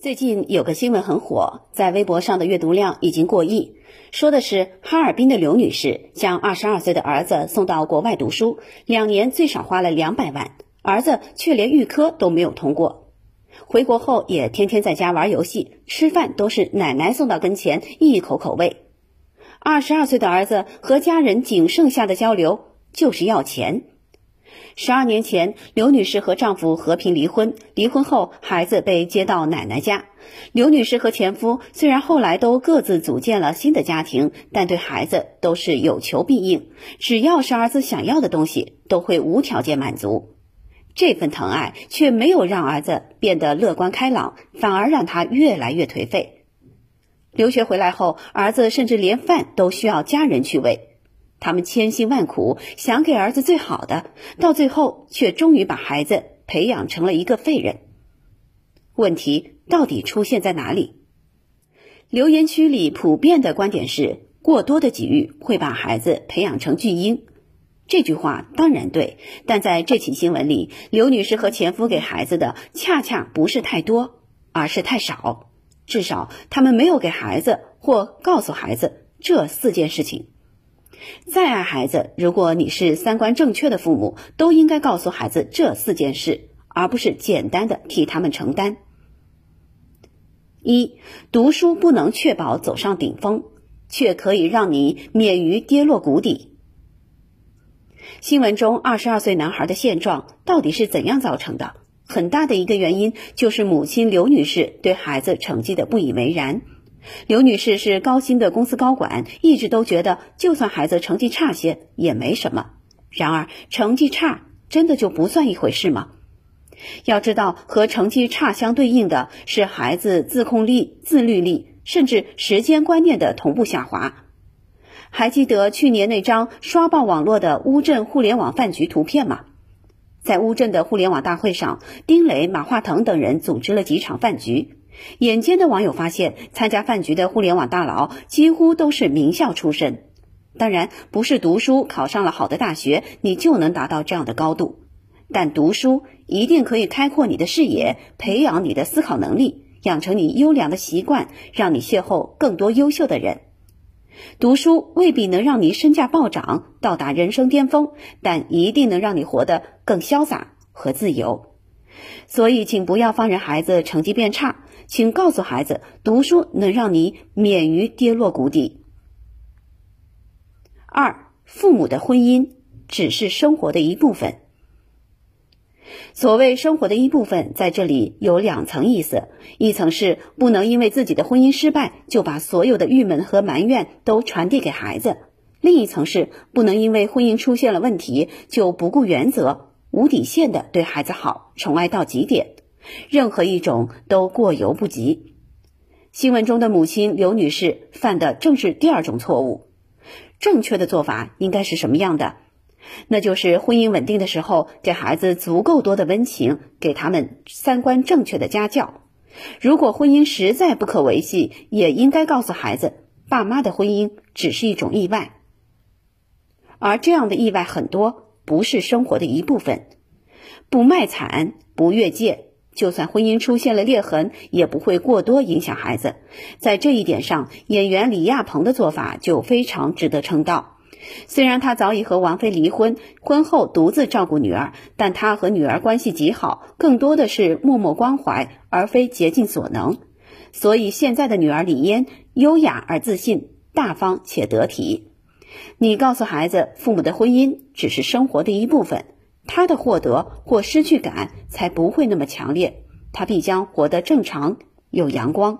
最近有个新闻很火，在微博上的阅读量已经过亿。说的是哈尔滨的刘女士将二十二岁的儿子送到国外读书，两年最少花了两百万，儿子却连预科都没有通过。回国后也天天在家玩游戏，吃饭都是奶奶送到跟前一口口喂。二十二岁的儿子和家人仅剩下的交流就是要钱。十二年前，刘女士和丈夫和平离婚。离婚后，孩子被接到奶奶家。刘女士和前夫虽然后来都各自组建了新的家庭，但对孩子都是有求必应，只要是儿子想要的东西，都会无条件满足。这份疼爱却没有让儿子变得乐观开朗，反而让他越来越颓废。留学回来后，儿子甚至连饭都需要家人去喂。他们千辛万苦想给儿子最好的，到最后却终于把孩子培养成了一个废人。问题到底出现在哪里？留言区里普遍的观点是：过多的给予会把孩子培养成巨婴。这句话当然对，但在这起新闻里，刘女士和前夫给孩子的恰恰不是太多，而是太少。至少他们没有给孩子或告诉孩子这四件事情。再爱孩子，如果你是三观正确的父母，都应该告诉孩子这四件事，而不是简单的替他们承担。一、读书不能确保走上顶峰，却可以让你免于跌落谷底。新闻中二十二岁男孩的现状到底是怎样造成的？很大的一个原因就是母亲刘女士对孩子成绩的不以为然。刘女士是高薪的公司高管，一直都觉得就算孩子成绩差些也没什么。然而，成绩差真的就不算一回事吗？要知道，和成绩差相对应的是孩子自控力、自律力，甚至时间观念的同步下滑。还记得去年那张刷爆网络的乌镇互联网饭局图片吗？在乌镇的互联网大会上，丁磊、马化腾等人组织了几场饭局。眼尖的网友发现，参加饭局的互联网大佬几乎都是名校出身。当然，不是读书考上了好的大学，你就能达到这样的高度。但读书一定可以开阔你的视野，培养你的思考能力，养成你优良的习惯，让你邂逅更多优秀的人。读书未必能让你身价暴涨，到达人生巅峰，但一定能让你活得更潇洒和自由。所以，请不要放任孩子成绩变差。请告诉孩子，读书能让你免于跌落谷底。二，父母的婚姻只是生活的一部分。所谓生活的一部分，在这里有两层意思：一层是不能因为自己的婚姻失败，就把所有的郁闷和埋怨都传递给孩子；另一层是不能因为婚姻出现了问题，就不顾原则、无底线的对孩子好，宠爱到极点。任何一种都过犹不及。新闻中的母亲刘女士犯的正是第二种错误。正确的做法应该是什么样的？那就是婚姻稳定的时候，给孩子足够多的温情，给他们三观正确的家教。如果婚姻实在不可维系，也应该告诉孩子，爸妈的婚姻只是一种意外，而这样的意外很多，不是生活的一部分。不卖惨，不越界。就算婚姻出现了裂痕，也不会过多影响孩子。在这一点上，演员李亚鹏的做法就非常值得称道。虽然他早已和王菲离婚，婚后独自照顾女儿，但他和女儿关系极好，更多的是默默关怀，而非竭尽所能。所以现在的女儿李嫣优雅而自信，大方且得体。你告诉孩子，父母的婚姻只是生活的一部分。他的获得或失去感才不会那么强烈，他必将活得正常、有阳光。